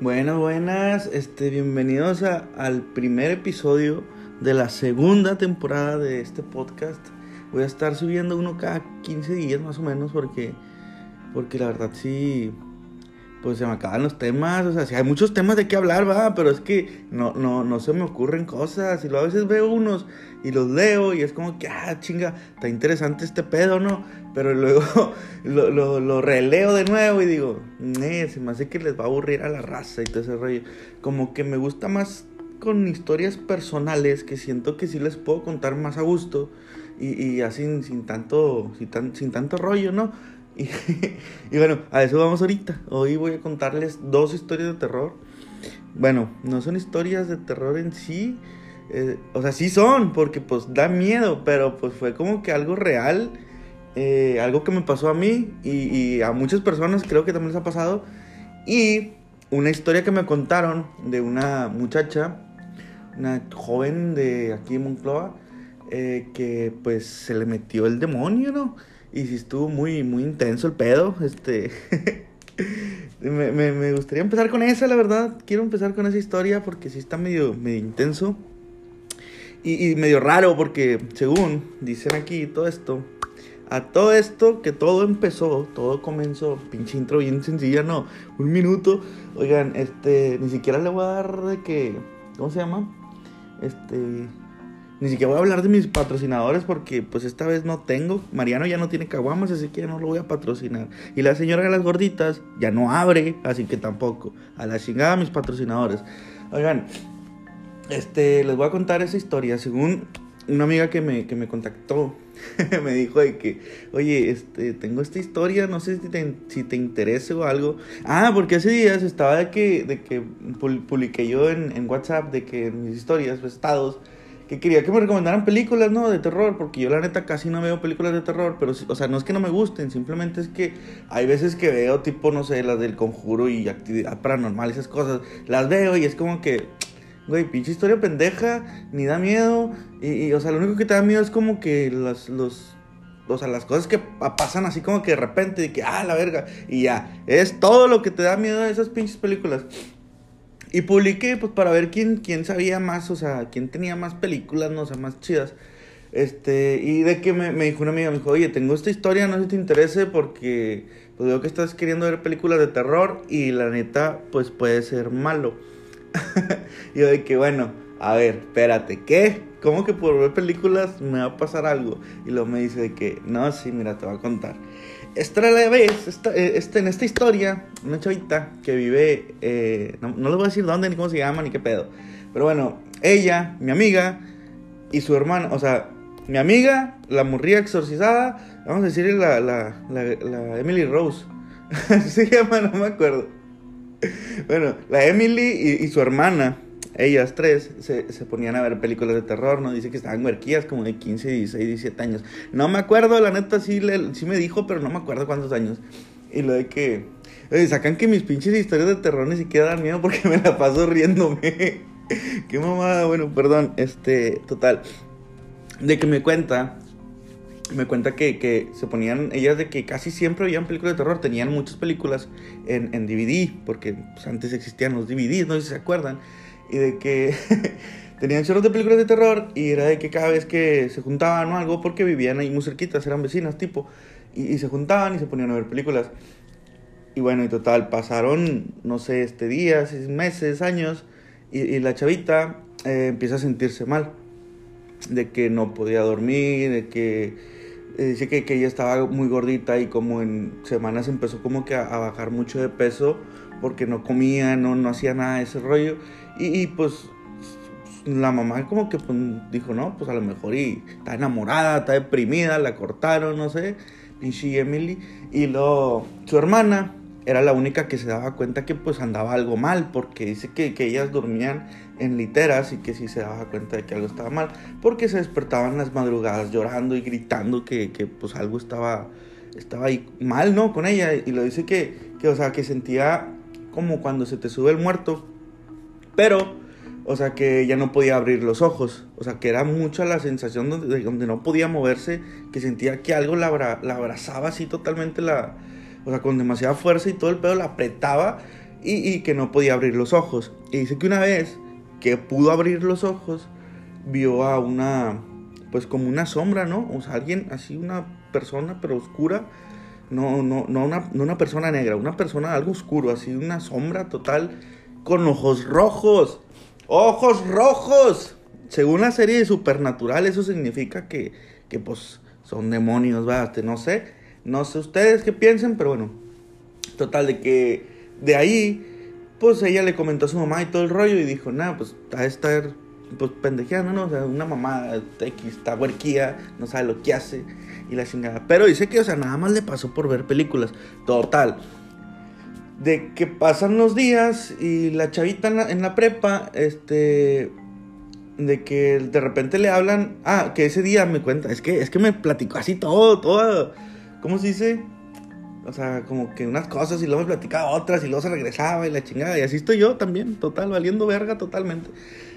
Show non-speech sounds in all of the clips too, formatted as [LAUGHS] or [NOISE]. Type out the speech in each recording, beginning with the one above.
Buenas, buenas, este, bienvenidos a- al primer episodio de la segunda temporada de este podcast. Voy a estar subiendo uno cada 15 días más o menos porque, porque la verdad sí, pues se me acaban los temas, o sea, sí hay muchos temas de qué hablar, va, pero es que no, no, no se me ocurren cosas y luego a veces veo unos y los leo y es como que, ah, chinga, está interesante este pedo, ¿no? Pero luego [LAUGHS] lo, lo, lo releo de nuevo y digo, "Nee, se me hace que les va a aburrir a la raza y todo ese rollo. Como que me gusta más con historias personales que siento que sí les puedo contar más a gusto y, y así sin tanto, sin, tan- sin tanto rollo, ¿no? [LAUGHS] Y, bueno, a eso vamos ahorita. Hoy voy a contarles dos historias de terror. Bueno, no son historias de terror en sí. eh, o sea, sí son, porque pues da miedo, pero pues fue como que algo real. eh, algo que me pasó a mí y, y a muchas personas creo que también les ha pasado. Y una historia que me contaron de una muchacha, una joven de aquí en Moncloa, eh, que pues se le metió el demonio, ¿no? Y sí estuvo muy, muy intenso el pedo, este... [LAUGHS] me, me- me gustaría empezar con esa, la verdad. Quiero empezar con esa historia porque sí está medio, medio intenso. Y, y medio raro porque, según dicen aquí todo esto, a todo esto que todo empezó, todo comenzó, pinche intro bien sencilla, no, un minuto. Oigan, este, ni siquiera le voy a dar de que, ¿cómo se llama? Este, ni siquiera voy a hablar de mis patrocinadores porque pues esta vez no tengo. Mariano ya no tiene caguamas, así que ya no lo voy a patrocinar. Y la señora de las gorditas ya no abre, así que tampoco. A la chingada mis patrocinadores. Oigan, este, les voy a contar esa historia. Según una amiga que me, que me contactó, [LAUGHS] me dijo de que, oye, este, tengo esta historia, no sé si te, si te interesa o algo. Ah, porque hace días estaba de que, de que publiqué yo en, WhatsApp, de que mis historias, pues, estados, que quería que me recomendaran películas, ¿no? De terror, porque yo la neta casi no veo películas de terror, pero, o sea, no es que no me gusten, simplemente es que hay veces que veo tipo, no sé, las del conjuro y actividad paranormal, esas cosas, las veo y es como que, güey, pinche historia pendeja, ni da miedo, y, o sea, lo único que te da miedo es como que las, los, o sea, las cosas que pa- pasan así como que de repente, de que, ah, la verga, y ya, es todo lo que te da miedo de esas pinches películas. Y publiqué, pues, para ver quién, quién sabía más, o sea, quién tenía más películas, no o sea, más chidas. Este, y de que me, me dijo una amiga, me dijo, oye, tengo esta historia, no sé si te interese, porque, pues, veo que estás queriendo ver películas de terror, y la neta, pues, puede ser malo. [LAUGHS] yo de que, bueno, a ver, espérate, ¿qué? ¿Cómo que por ver películas me va a pasar algo? Y luego me dice de que, no, sí, mira, te voy a contar. Esta la vez, esta, eh, este, en esta historia, una chavita que vive, eh, no, no les voy a decir dónde, ni cómo se llama, ni qué pedo. Pero bueno, ella, mi amiga y su hermana, o sea, mi amiga, la morría exorcizada, vamos a decirle la, la, la, la Emily Rose. [LAUGHS] Así se llama, no me acuerdo. Bueno, la Emily y, y su hermana, ellas tres, se, se ponían a ver películas de terror, ¿no? Dice que estaban huerquillas como de 15, 16, 17 años. No me acuerdo, la neta sí, le- sí me dijo, pero no me acuerdo cuántos años. Y lo de que... oye, sacan que mis pinches historias de terror ni siquiera dan miedo porque [LAUGHS] me la paso riéndome. [LAUGHS] Qué mamada, bueno, perdón, este, total. De que me cuenta me cuenta que, que se ponían ellas de que casi siempre veían películas de terror, tenían muchas películas en, en DVD, porque pues, antes existían los DVDs, no sé si se acuerdan, y de que [LAUGHS] tenían chorros de películas de terror y era de que cada vez que se juntaban o algo, porque vivían ahí muy cerquitas, eran vecinas tipo, y, y se juntaban y se ponían a ver películas. Y bueno, y total, pasaron, no sé, este días, meses, años, y, y la chavita eh, empieza a sentirse mal de que no podía dormir, de que eh, dice que, que ella estaba muy gordita y como en semanas empezó como que a, a bajar mucho de peso porque no comía, no, no hacía nada de ese rollo y, y, pues la mamá como que pues, dijo, no, pues a lo mejor y está enamorada, está deprimida, la cortaron, no sé, pinche Emily y luego su hermana era la única que se daba cuenta que pues andaba algo mal porque dice que, que ellas dormían en literas y que sí se daba cuenta de que algo estaba mal porque se despertaban las madrugadas llorando y gritando que, que pues algo estaba estaba ahí mal no con ella. Y lo dice que, que o sea que sentía como cuando se te sube el muerto pero o sea que ya no podía abrir los ojos o sea que era mucha la sensación donde, donde no podía moverse que sentía que algo la, abra- la abrazaba así totalmente la o sea con demasiada fuerza y todo el pedo la apretaba y, que no podía abrir los ojos. Y dice que una vez que pudo abrir los ojos, vio a una, pues como una sombra, ¿no? O sea, alguien así, una persona, pero oscura. No, no, no, una, no una persona negra, una persona algo oscuro, así, una sombra total, con ojos rojos. ¡Ojos rojos! Según la serie de Supernatural, eso significa que, que pues, son demonios, ¿verdad? No sé, no sé ustedes qué piensen, pero bueno. Total, de que de ahí, pues ella le comentó a su mamá y todo el rollo y dijo, nada, pues a estar pues pendejeando, ¿no? O una mamá X está huerquía, no sabe lo que hace y la chingada. Pero dice que, o sea, nada más le pasó por ver películas. Total. De que pasan los días y la chavita en la, en la prepa, este, de que de repente le hablan, ah, que ese día me cuenta, es que, es que me platicó así todo, todo, ¿cómo se dice? O sea, como que unas cosas y luego me platicaba otras y luego se regresaba y la chingada. Y así estoy yo también, total, valiendo verga totalmente.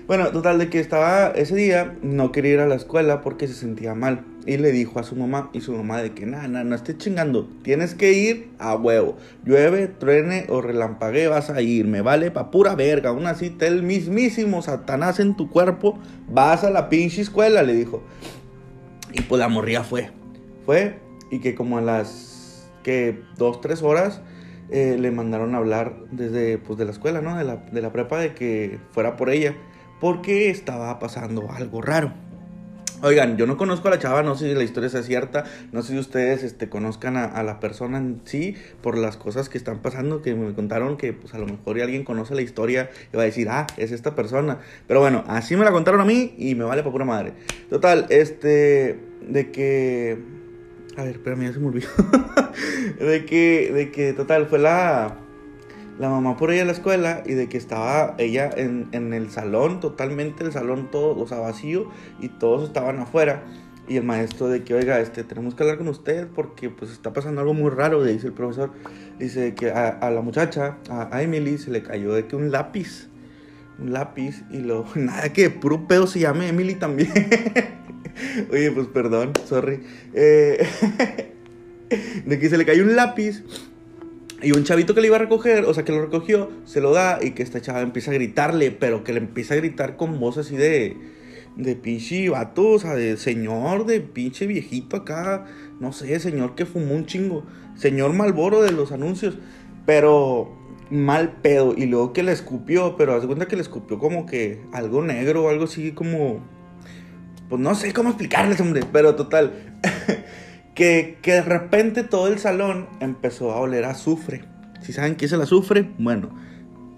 Bueno, total, de que estaba ese día, no quería ir a la escuela porque se sentía mal. Y le dijo a su mamá, y su mamá de que, nada, nada, no estés chingando, tienes que ir a huevo. Llueve, truene o relampague, vas a ir, me vale pa' pura verga. Aún así, el mismísimo Satanás en tu cuerpo, vas a la pinche escuela, le dijo. Y pues la morría fue. Fue, y que como a las, que dos, tres horas, eh, le mandaron a hablar desde, pues de la escuela, ¿no? De la, de la prepa, de que fuera por ella porque estaba pasando algo raro. Oigan, yo no conozco a la chava, no sé si la historia sea cierta, no sé si ustedes este, conozcan a, la persona en sí por las cosas que están pasando, que me contaron que pues a lo mejor alguien conoce la historia y va a decir, ah, es esta persona. Pero bueno, así me la contaron a mí y me vale para pura madre. Total, este, de que... A ver, espérame, ya se me olvidó. [LAUGHS] de que, de que, total, fue la la mamá por ella a la escuela y de que estaba ella en, en, el salón, totalmente el salón todo, o sea, vacío y todos estaban afuera. Y el maestro de que, oiga, este, tenemos que hablar con usted porque pues está pasando algo muy raro, le dice el profesor. Dice que a, a la muchacha, a, Emily, se le cayó de que un lápiz, un lápiz y lo, [LAUGHS] nada que puro pedo se llame Emily también. [LAUGHS] Oye, pues perdón, sorry. Eh, [LAUGHS] de que se le cayó un lápiz y un chavito que le iba a recoger, o sea, que lo recogió, se lo da y que esta chava empieza a gritarle, pero que le empieza a gritar con voz así de, de pinche vato, o sea, de señor, de pinche viejito acá, no sé, señor que fumó un chingo, señor Malboro de los anuncios, pero mal pedo. Y luego que le escupió, pero haz cuenta que le escupió como que algo negro o algo así como, pues no sé cómo explicarles, hombre, pero total. [LAUGHS] que, de repente todo el salón empezó a oler azufre. Si saben qué es el azufre, bueno,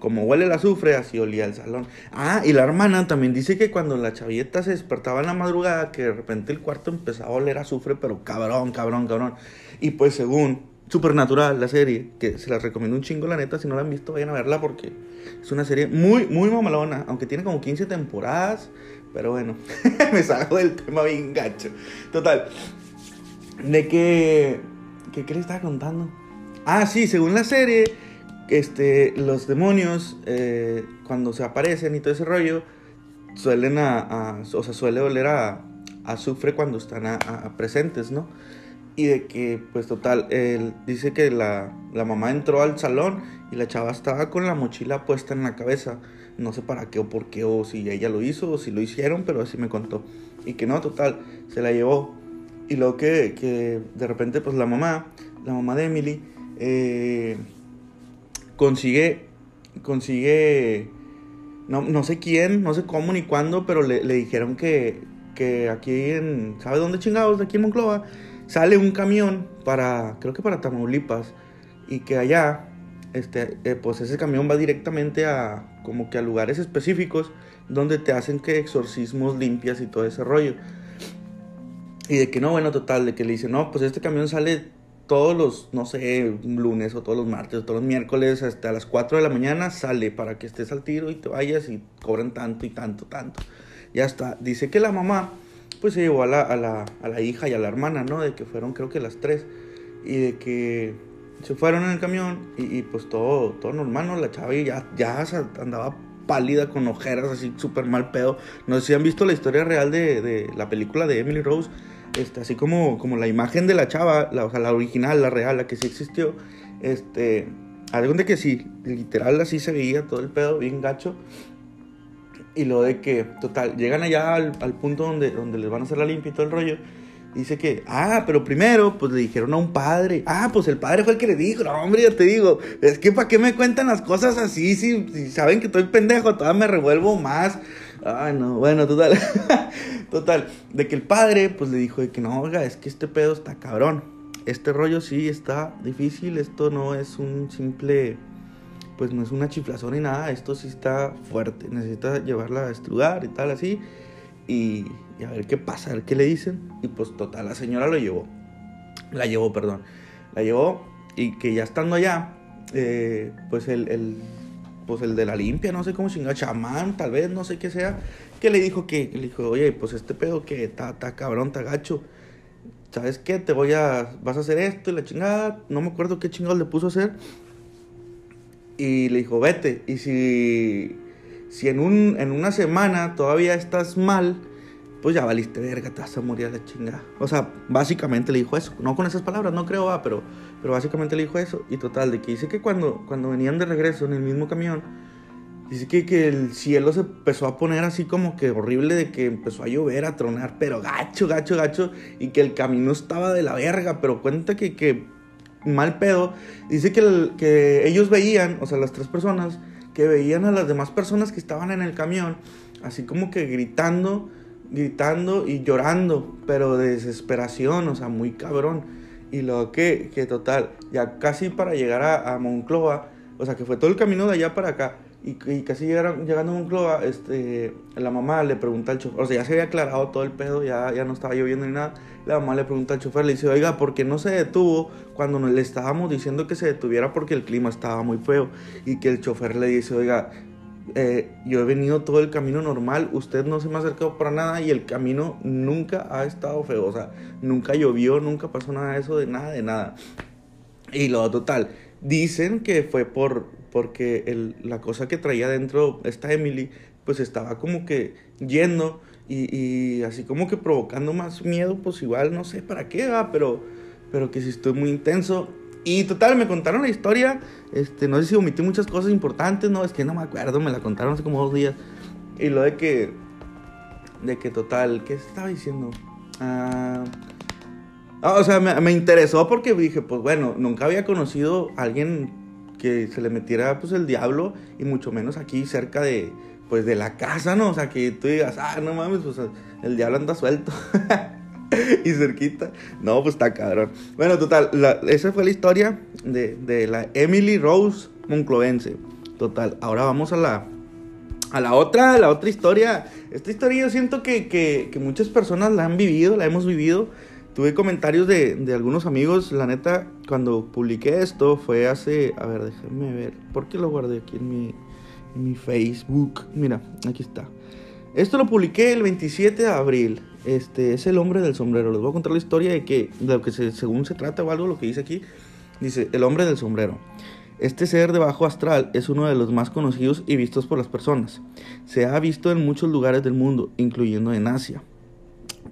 como huele el azufre, así olía el salón. Ah, y la hermana también dice que cuando la chavilleta se despertaba en la madrugada, que de repente el cuarto empezaba a oler azufre, pero cabrón, cabrón, cabrón. Y pues según Supernatural, la serie, que se la recomiendo un chingo, la neta, si no la han visto, vayan a verla porque es una serie muy, muy mamalona, aunque tiene como 15 temporadas, pero bueno, [LAUGHS] me salgo del tema bien gacho. Total, de que... ¿Qué, le estaba contando? Ah, sí, según la serie, este, los demonios, eh, cuando se aparecen y todo ese rollo, suelen a, o sea, suele oler a, azufre cuando están a, presentes, ¿no? Y de que, pues total, él dice que la, la, mamá entró al salón y la chava estaba con la mochila puesta en la cabeza. No sé para qué o por qué, o si ella lo hizo o si lo hicieron, pero así me contó. Y que no, total, se la llevó. Y luego que, que de repente, pues la mamá, la mamá de Emily, eh, consigue, consigue, no, no, sé quién, no sé cómo ni cuándo, pero le, le dijeron que, que aquí en, ¿sabe dónde chingados? Aquí en Monclova, sale un camión para, creo que para Tamaulipas, y que allá, este, eh, pues ese camión va directamente a, como que a lugares específicos, donde te hacen que exorcismos limpias y todo ese rollo. Y de que no, bueno, total, de que le dice, no, pues este camión sale todos los, no sé, lunes o todos los martes o todos los miércoles hasta las 4 de la mañana sale para que estés al tiro y te vayas y cobran tanto y tanto, tanto. Ya está. Dice que la mamá, pues se llevó a la, a la, a la hija y a la hermana, ¿no? De que fueron creo que las tres. Y de que se fueron en el camión y, pues todo, todo normal, ¿no? La chava ya, ya andaba pálida con ojeras así súper mal pedo. No sé si han visto la historia real de, de la película de Emily Rose este, así como, como la imagen de la chava, la, original, la real, la que sí existió, este, Algo de que sí, literal así se veía todo el pedo, bien gacho. Y lo de que, total, llegan allá al, al punto donde, donde les van a hacer la limpia y todo el rollo. Dice que, ah, pero primero, pues le dijeron a un padre. Ah, pues el padre fue el que le dijo, no, hombre, ya te digo, es que ¿para qué me cuentan las cosas así? Si, si saben que estoy pendejo, todavía me revuelvo más. Ay, no, bueno, total. [LAUGHS] total, de que el padre, pues le dijo de que no, oiga, es que este pedo está cabrón. Este rollo sí está difícil, esto no es un simple, pues no es una chiflazón ni nada, esto sí está fuerte, necesita llevarla a estrugar y tal, así. Y, a ver qué pasa, a ver qué le dicen. Y pues total, la señora lo llevó. La llevó, perdón. La llevó y que ya estando allá, eh, pues el, pues el de la limpia, no sé cómo chingada, chamán, tal vez, no sé qué sea, que le dijo que, le dijo, oye, pues este pedo que está cabrón, está gacho. ¿Sabes qué? Te voy a, vas a hacer esto y la chingada, no me acuerdo qué chingados le puso a hacer. Y le dijo, vete. Y si, si en, un, en una semana todavía estás mal, pues ya valiste verga, te vas a morir a la chingada. O sea, básicamente le dijo eso. No con esas palabras, no creo, va, pero, pero básicamente le dijo eso. Y total, de que dice que cuando, cuando venían de regreso en el mismo camión, dice que, que el cielo se empezó a poner así como que horrible, de que empezó a llover, a tronar, pero gacho, gacho, gacho, y que el camino estaba de la verga, pero cuenta que, que mal pedo. Dice que, que ellos veían, o sea, las tres personas, que veían a las demás personas que estaban en el camión, así como que gritando gritando y llorando, pero de desesperación, o sea, muy cabrón. Y lo que, que total, ya casi para llegar a, a o sea, que fue todo el camino de allá para acá, y, y casi llegaron, llegando a Moncloa, este, la mamá le pregunta al chofer, o sea, ya se había aclarado todo el pedo, ya, ya no estaba lloviendo ni nada, la mamá le pregunta al chofer, le dice, oiga, ¿por qué no se detuvo cuando le estábamos diciendo que se detuviera porque el clima estaba muy feo? Y que el chofer le dice, oiga, eh, yo he venido todo el camino normal, usted no se me ha acercado para nada y el camino nunca ha estado feo, o sea, nunca llovió, nunca pasó nada de eso, de nada, de nada. Y lo total, dicen que fue por, porque la cosa que traía dentro esta Emily, pues estaba como que yendo y, así como que provocando más miedo, pues igual no sé para qué va, pero, pero que si estoy muy intenso y total, me contaron la historia. Este, no sé si omití muchas cosas importantes, no, es que no me acuerdo, me la contaron hace como dos días. Y lo de que. De que total, ¿qué estaba diciendo? Ah, o sea, me, me, interesó porque dije, pues bueno, nunca había conocido a alguien que se le metiera pues el diablo y mucho menos aquí cerca de pues de la casa, ¿no? O sea, que tú digas, ah, no mames, pues el diablo anda suelto. [LAUGHS] y cerquita. No, pues está cabrón. Bueno, total, esa fue la historia de, de, la Emily Rose Monclovense. Total, ahora vamos a la, a la otra, la otra historia. Esta historia yo siento que, que, que muchas personas la han vivido, la hemos vivido. Tuve comentarios de, de, algunos amigos, la neta, cuando publiqué esto fue hace, a ver, déjenme ver, ¿por qué lo guardé aquí en mi, en mi Facebook? Mira, aquí está. Esto lo publiqué el 27 de abril. Este es el hombre del sombrero. Les voy a contar la historia de que lo que se, según se trata o algo lo que dice aquí. Dice, el hombre del sombrero. Este ser de bajo astral es uno de los más conocidos y vistos por las personas. Se ha visto en muchos lugares del mundo, incluyendo en Asia.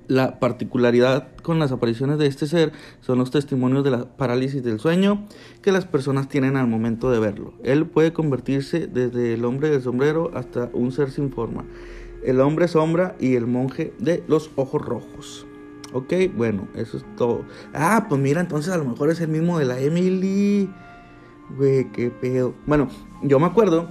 La particularidad con las apariciones de este ser son los testimonios de la parálisis del sueño que las personas tienen al momento de verlo. Él puede convertirse desde el hombre del sombrero hasta un ser sin forma el hombre sombra y el monje de los ojos rojos. Ok, bueno, eso es todo. Ah, pues mira, entonces a lo mejor es el mismo de la Emily. Güey, qué pedo. Bueno, yo me acuerdo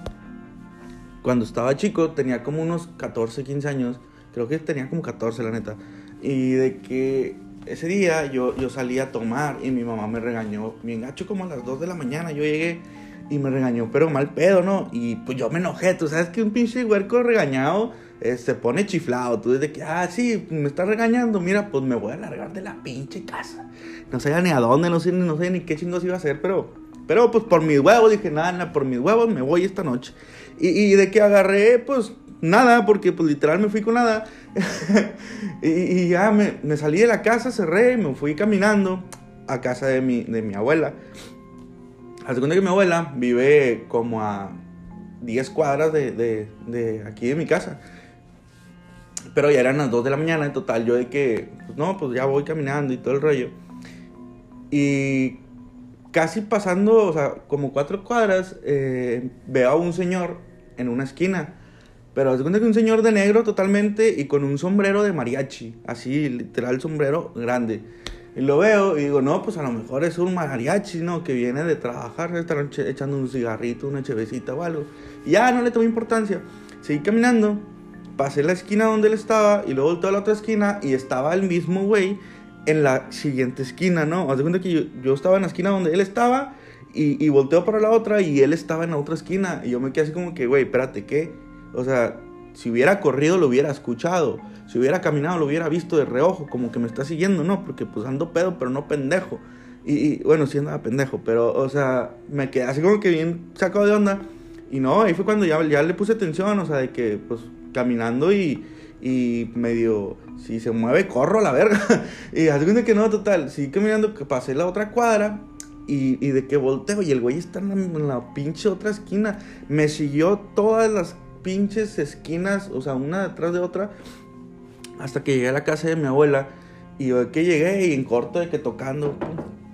cuando estaba chico, tenía como unos 14, 15 años. Creo que tenía como 14, la neta. Y de que ese día yo, yo salí a tomar y mi mamá me regañó. Me engacho como a las 2 de la mañana. Yo llegué y me regañó, pero mal pedo, ¿no? Y pues yo me enojé. Tú sabes que un pinche huerco regañado eh, se pone chiflado. Tú desde que, ah, sí, me está regañando. Mira, pues me voy a largar de la pinche casa. No sé ni a dónde, no sé, no sé ni qué chingos iba a hacer, pero, pero pues por mis huevos dije, nada, nada, por mis huevos me voy esta noche. Y, y de que agarré, pues nada, porque pues literal me fui con nada. [LAUGHS] y, ya me, me, salí de la casa, cerré, me fui caminando a casa de mi, de mi abuela. Segunda que mi abuela vive como a 10 cuadras de, de, de aquí de mi casa. Pero ya eran las 2 de la mañana en total. Yo de que, pues no, pues ya voy caminando y todo el rollo. Y casi pasando, o sea, como cuatro cuadras, eh, veo a un señor en una esquina. Pero se cuenta que un señor de negro totalmente y con un sombrero de mariachi, así, literal sombrero grande. Y lo veo y digo, no, pues a lo mejor es un mariachi, ¿no? Que viene de trabajar, estar echando un cigarrito, una chevecita o algo. Y ya no le tomé importancia. Seguí caminando, pasé la esquina donde él estaba y luego volteé a la otra esquina y estaba el mismo güey en la siguiente esquina, ¿no? Haz cuenta que yo, estaba en la esquina donde él estaba y, y volteo para la otra y él estaba en la otra esquina. Y yo me quedé así como que, güey, espérate, ¿qué? O sea, si hubiera corrido lo hubiera escuchado. Si hubiera caminado lo hubiera visto de reojo, como que me está siguiendo, ¿no? Porque pues ando pedo, pero no pendejo. Y, bueno, sí andaba pendejo, pero, o sea, me quedé así como que bien sacado de onda. Y no, ahí fue cuando ya, ya le puse atención, o sea, de que pues caminando y, y medio, si se mueve, corro a la verga. [LAUGHS] y así que no, total, sí caminando, que pasé la otra cuadra y, y, de que volteo y el güey está en la, en la, pinche otra esquina. Me siguió todas las pinches esquinas, o sea, una detrás de otra, hasta que llegué a la casa de mi abuela. Y yo que llegué y en corto de que tocando,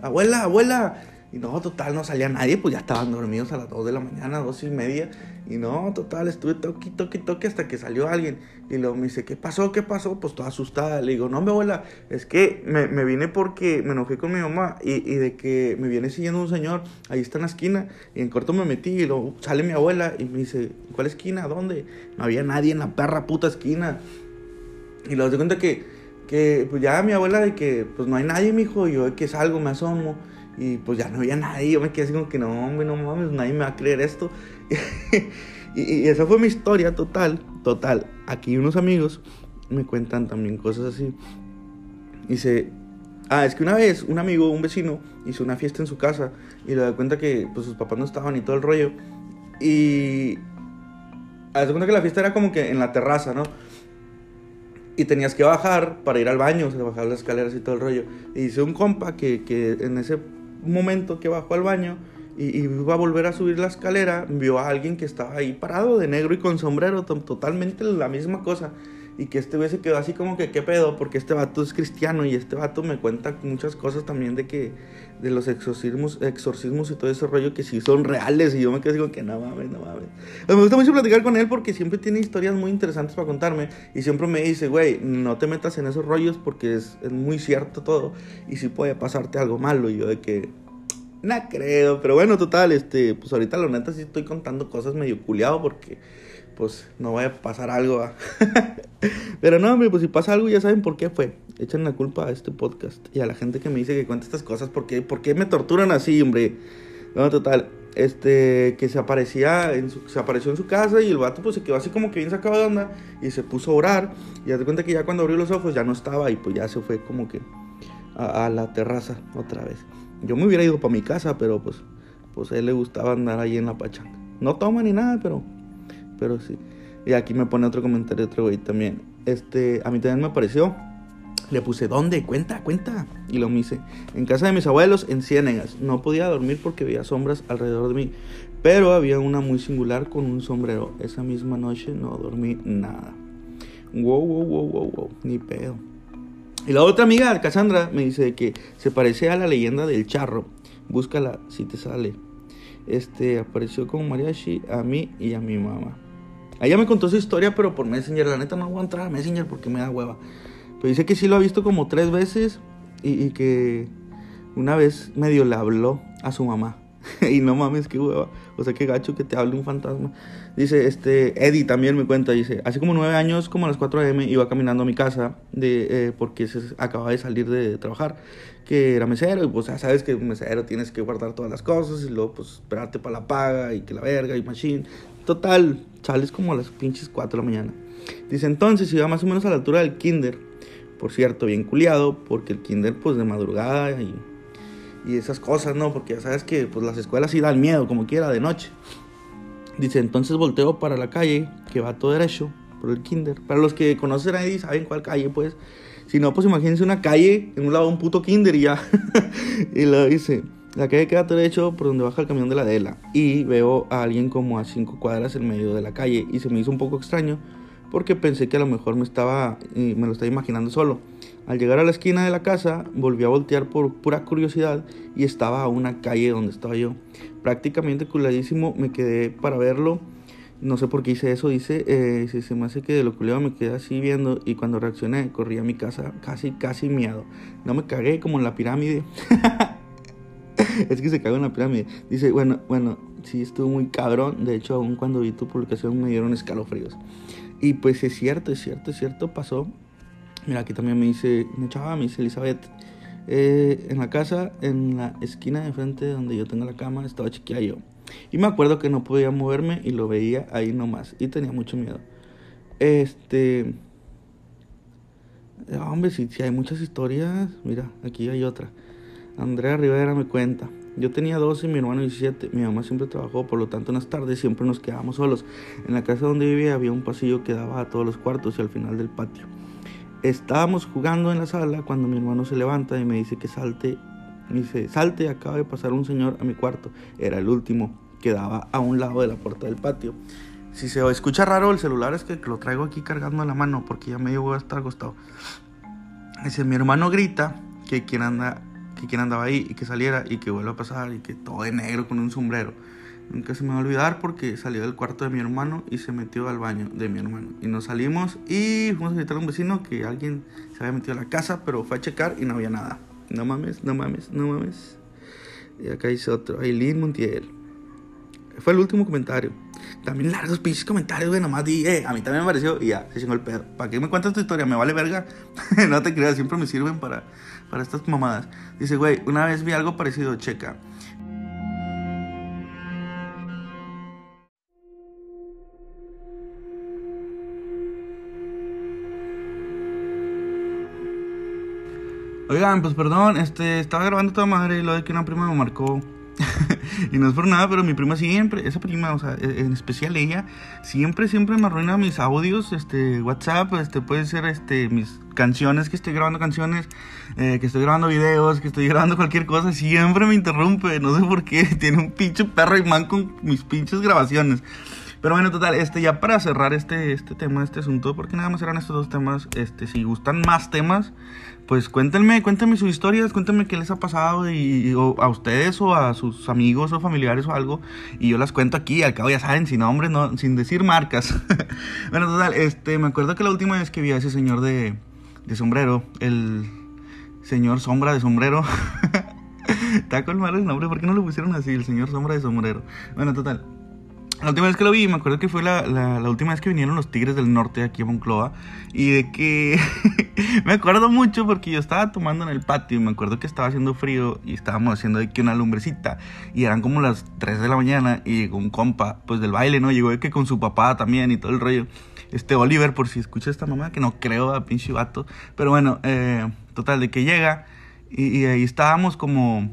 abuela, abuela. Y no, total, no salía nadie, pues ya estaban dormidos a las 2 de la mañana, dos y media. Y no, total, estuve toque, toque, toque hasta que salió alguien. Y luego me dice, ¿qué pasó? ¿Qué pasó? Pues toda asustada. Le digo, no, mi abuela, es que me, me vine porque me enojé con mi mamá y, y, de que me viene siguiendo un señor, ahí está en la esquina. Y en corto me metí y luego sale mi abuela y me dice, ¿cuál esquina? ¿Dónde? No había nadie en la perra puta esquina. Y luego se cuenta que, que, pues ya mi abuela de que, pues no hay nadie, mijo. Y yo de que salgo, me asomo. Y pues ya no había nadie. Yo me quedé así como que no, hombre, no mames, nadie me va a creer esto. [LAUGHS] y, esa fue mi historia total, total. Aquí unos amigos me cuentan también cosas así. Dice, ah, es que una vez un amigo, un vecino, hizo una fiesta en su casa y le da cuenta que pues sus papás no estaban y todo el rollo. Y... A cuenta que la fiesta era como que en la terraza, ¿no? y tenías que bajar para ir al baño, o sea, bajar las escaleras y todo el rollo. Y hice un compa que, que en ese momento que bajó al baño y, iba a volver a subir la escalera, vio a alguien que estaba ahí parado de negro y con sombrero, totalmente la misma cosa. Y que este güey se quedó así como que, ¿qué pedo? Porque este vato es cristiano y este vato me cuenta muchas cosas también de que, de los exorcismos, exorcismos y todo ese rollo que sí son reales. Y yo me quedo así como que, no mames, no mames. Me gusta mucho platicar con él porque siempre tiene historias muy interesantes para contarme. Y siempre me dice, güey, no te metas en esos rollos porque es, es muy cierto todo. Y si puede pasarte algo malo. Y yo de que, no creo, pero bueno, total, este, pues ahorita la neta sí estoy contando cosas medio culiado porque, pues, no vaya a pasar algo. [LAUGHS] pero no, hombre, pues si pasa algo ya saben por qué fue. Echan la culpa a este podcast y a la gente que me dice que cuenta estas cosas, ¿por qué, ¿Por qué me torturan así, hombre? No, total, este, que se aparecía, en su, se apareció en su casa y el vato pues se quedó así como que bien sacado de onda y se puso a orar y de cuenta que ya cuando abrió los ojos ya no estaba y pues ya se fue como que a la terraza otra vez. Yo me hubiera ido para mi casa, pero pues, pues a él le gustaba andar ahí en la pachanga. No toma ni nada, pero, pero sí. Y aquí me pone otro comentario otro güey también. Este, a mí también me pareció. Le puse, ¿dónde? Cuenta, cuenta. Y lo me hice. En casa de mis abuelos, en Ciénegas. No podía dormir porque veía sombras alrededor de mí. Pero había una muy singular con un sombrero. Esa misma noche no dormí nada. Wow, wow, wow, wow, wow. Ni pedo. Y la otra amiga, Cassandra, me dice que se parece a la leyenda del charro. Búscala si te sale. Este apareció con mariachi a mí y a mi mamá. Ella me contó su historia, pero por Messenger. La neta no voy a entrar a Messenger porque me da hueva. Pero dice que sí lo ha visto como tres veces y, y que una vez medio le habló a su mamá. [LAUGHS] y no mames, qué hueva. O sea, qué gacho que te hable un fantasma. Dice, este, Eddie también me cuenta, dice, hace como nueve años, como a las 4 a.m., iba caminando a mi casa de, eh, porque se acababa de salir de trabajar, que era mesero, y pues ya sabes que mesero tienes que guardar todas las cosas, y luego pues esperarte para la paga, y que la verga, y machine. Total, sales como a las pinches 4 de la mañana. Dice, entonces iba más o menos a la altura del kinder. Por cierto, bien culiado, porque el kinder pues de madrugada y y esas cosas, ¿no? Porque ya sabes que pues, las escuelas sí dan miedo, como quiera, de noche. Dice, entonces volteo para la calle, que va todo derecho, por el kinder. Para los que conocen ahí, saben cuál calle, pues. Si no, pues imagínense una calle, en un lado un puto kinder y ya. [LAUGHS] y lo dice, la calle queda todo derecho por donde baja el camión de la Adela. Y veo a alguien como a cinco cuadras en medio de la calle. Y se me hizo un poco extraño, porque pensé que a lo mejor me estaba, me lo estaba imaginando solo Al llegar a la esquina de la casa, volví a voltear por pura curiosidad y estaba a una calle donde estaba yo. Prácticamente culadísimo me quedé para verlo. No sé por qué hice eso, dice, eh, si se me hace que de lo culiado me quedé así viendo y cuando reaccioné corrí a mi casa casi, casi miedo. No me cagué como en la pirámide. [LAUGHS] es que se cagó en la pirámide. Dice, bueno, bueno, sí estuvo muy cabrón. De hecho, aún cuando vi tu publicación me dieron escalofríos. Y pues es cierto, es cierto, es cierto, pasó. Mira, aquí también me dice, una chava, me dice Elizabeth, eh, en la casa, en la esquina de frente donde yo tengo la cama, estaba chiquilla yo. Y me acuerdo que no podía moverme y lo veía ahí nomás. Y tenía mucho miedo. Este... Hombre, si, si hay muchas historias, mira, aquí hay otra. Andrea Rivera me cuenta. Yo tenía 12 y mi hermano 17. Mi mamá siempre trabajó, por lo tanto en las tardes siempre nos quedábamos solos. En la casa donde vivía había un pasillo que daba a todos los cuartos y al final del patio. Estábamos jugando en la sala cuando mi hermano se levanta y me dice que salte. Me dice, salte, acaba de pasar un señor a mi cuarto. Era el último, que daba a un lado de la puerta del patio. Si se escucha raro el celular es que lo traigo aquí cargando en la mano porque ya medio voy a estar acostado. Dice, mi hermano grita que quien anda que quien andaba ahí y que saliera y que vuelva a pasar y que todo de negro con un sombrero. Nunca se me va a olvidar porque salió del cuarto de mi hermano y se metió al baño de mi hermano. Y nos salimos y fuimos a gritar a un vecino que alguien se había metido a la casa, pero fue a checar y no había nada. No mames, no mames, no mames. Y acá dice otro, Aileen Montiel. Fue el último comentario. También largos pinches comentarios, güey. Nomás di, eh, a mí también me pareció y ya, se chingó el pedo. ¿Para qué me cuentas tu historia? Me vale verga. [LAUGHS] no te creas, siempre me sirven para, para estas mamadas. Dice, güey, una vez vi algo parecido, checa. Oigan, pues perdón, este, estaba grabando toda madre y lo de que una prima me marcó. [LAUGHS] y no es por nada, pero mi prima siempre, esa prima, o sea, e, en especial ella, siempre, siempre me arruina mis audios, este, WhatsApp, este, puede ser, este, mis canciones, que estoy grabando canciones, eh, que estoy grabando videos, que estoy [LAUGHS] grabando cualquier cosa, siempre me interrumpe, no sé por qué, [LAUGHS] tiene un pinche perro y man con mis pinches grabaciones. Pero bueno, total, este, ya para cerrar este, este tema, este asunto, porque nada más eran estos dos temas, este, si gustan más temas, pues cuéntenme, cuéntenme sus historias, cuéntenme qué les ha pasado y, a ustedes o a sus amigos o familiares o algo, y yo las cuento aquí, al cabo ya saben, sin nombres, no, sin decir marcas. [LAUGHS] bueno, total, este, me acuerdo que la última vez que vi a ese señor de, de sombrero, el señor sombra de sombrero, [LAUGHS] está con mal el nombre, ¿por qué no lo pusieron así, el señor sombra de sombrero? Bueno, total. La última vez que lo vi, me acuerdo que fue la, la, última vez que vinieron los Tigres del Norte aquí a Moncloa. Y de que [LAUGHS] me acuerdo mucho porque yo estaba tomando en el patio y me acuerdo que estaba haciendo frío y estábamos haciendo que una lumbrecita. Y eran como las 3 de la mañana y llegó un compa, pues del baile, ¿no? Llegó de que con su papá también y todo el rollo. Este Oliver, por si escucha esta mamá, que no creo a pinche vato. Pero bueno, eh, total, de que llega y, y ahí estábamos como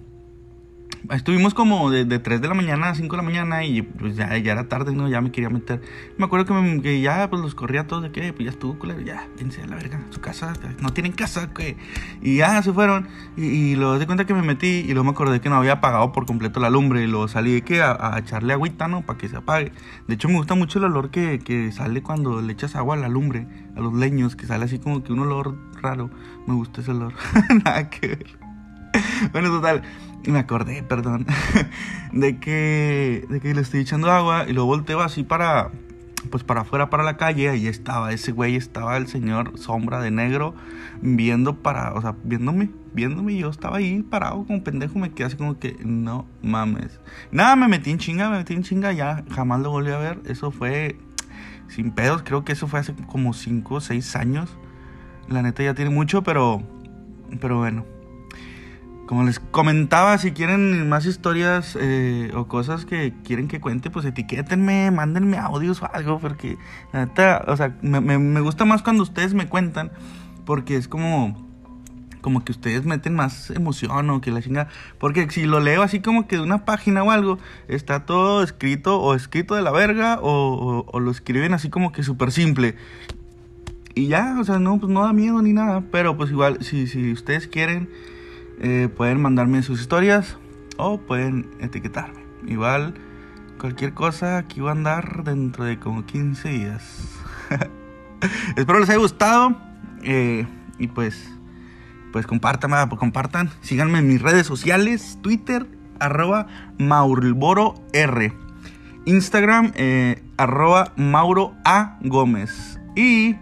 estuvimos como de, de 3 de la mañana a 5 de la mañana y pues ya, ya era tarde, ¿no? Ya me quería meter. Me acuerdo que, que ya pues los corría todos de que pues ya estuvo culero, ya, piense a la verga, su casa, no tienen casa, que Y ya se fueron y, y luego de cuenta que me metí y luego me acordé que no había apagado por completo la lumbre y luego salí de que a, a echarle agüita, ¿no? Para que se apague. De hecho me gusta mucho el olor que, que sale cuando le echas agua a la lumbre, a los leños, que sale así como que un olor raro. Me gusta ese olor. [LAUGHS] Nada que ver. Bueno, total me acordé, perdón, [LAUGHS] de que, de que le estoy echando agua y lo volteo así para, pues para afuera, para la calle, ahí estaba ese güey, estaba el señor sombra de negro viendo para, o sea, viéndome, viéndome y yo estaba ahí parado como pendejo, me quedé así como que, no mames. Nada, me metí en chinga, me metí en chinga, ya jamás lo volví a ver, eso fue sin pedos, creo que eso fue hace como 5 o 6 años. La neta ya tiene mucho, pero, pero bueno. Como les comentaba, si quieren más historias eh, o cosas que quieren que cuente, pues etiquétenme, mándenme audios o algo, porque o sea, me, me, gusta más cuando ustedes me cuentan, porque es como, como que ustedes meten más emoción o que la chinga, porque si lo leo así como que de una página o algo, está todo escrito o escrito de la verga o, o, lo escriben así como que súper simple. Y ya, o sea, no, pues no da miedo ni nada, pero pues igual, si, si ustedes quieren eh, pueden mandarme sus historias o pueden etiquetarme. Igual, cualquier cosa aquí va a andar dentro de como 15 días. [LAUGHS] Espero les haya gustado. Eh, y pues, pues compartan, pues compartan. Síganme en mis redes sociales, Twitter, arroba Mauriboro R. Instagram, eh, arroba Mauro A. Gómez. Y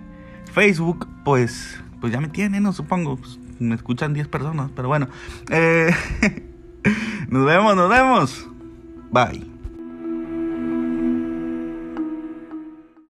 Facebook, pues, pues ya me tienen, no supongo. Me escuchan 10 personas, pero bueno. Eh, [LAUGHS] nos vemos, nos vemos. Bye.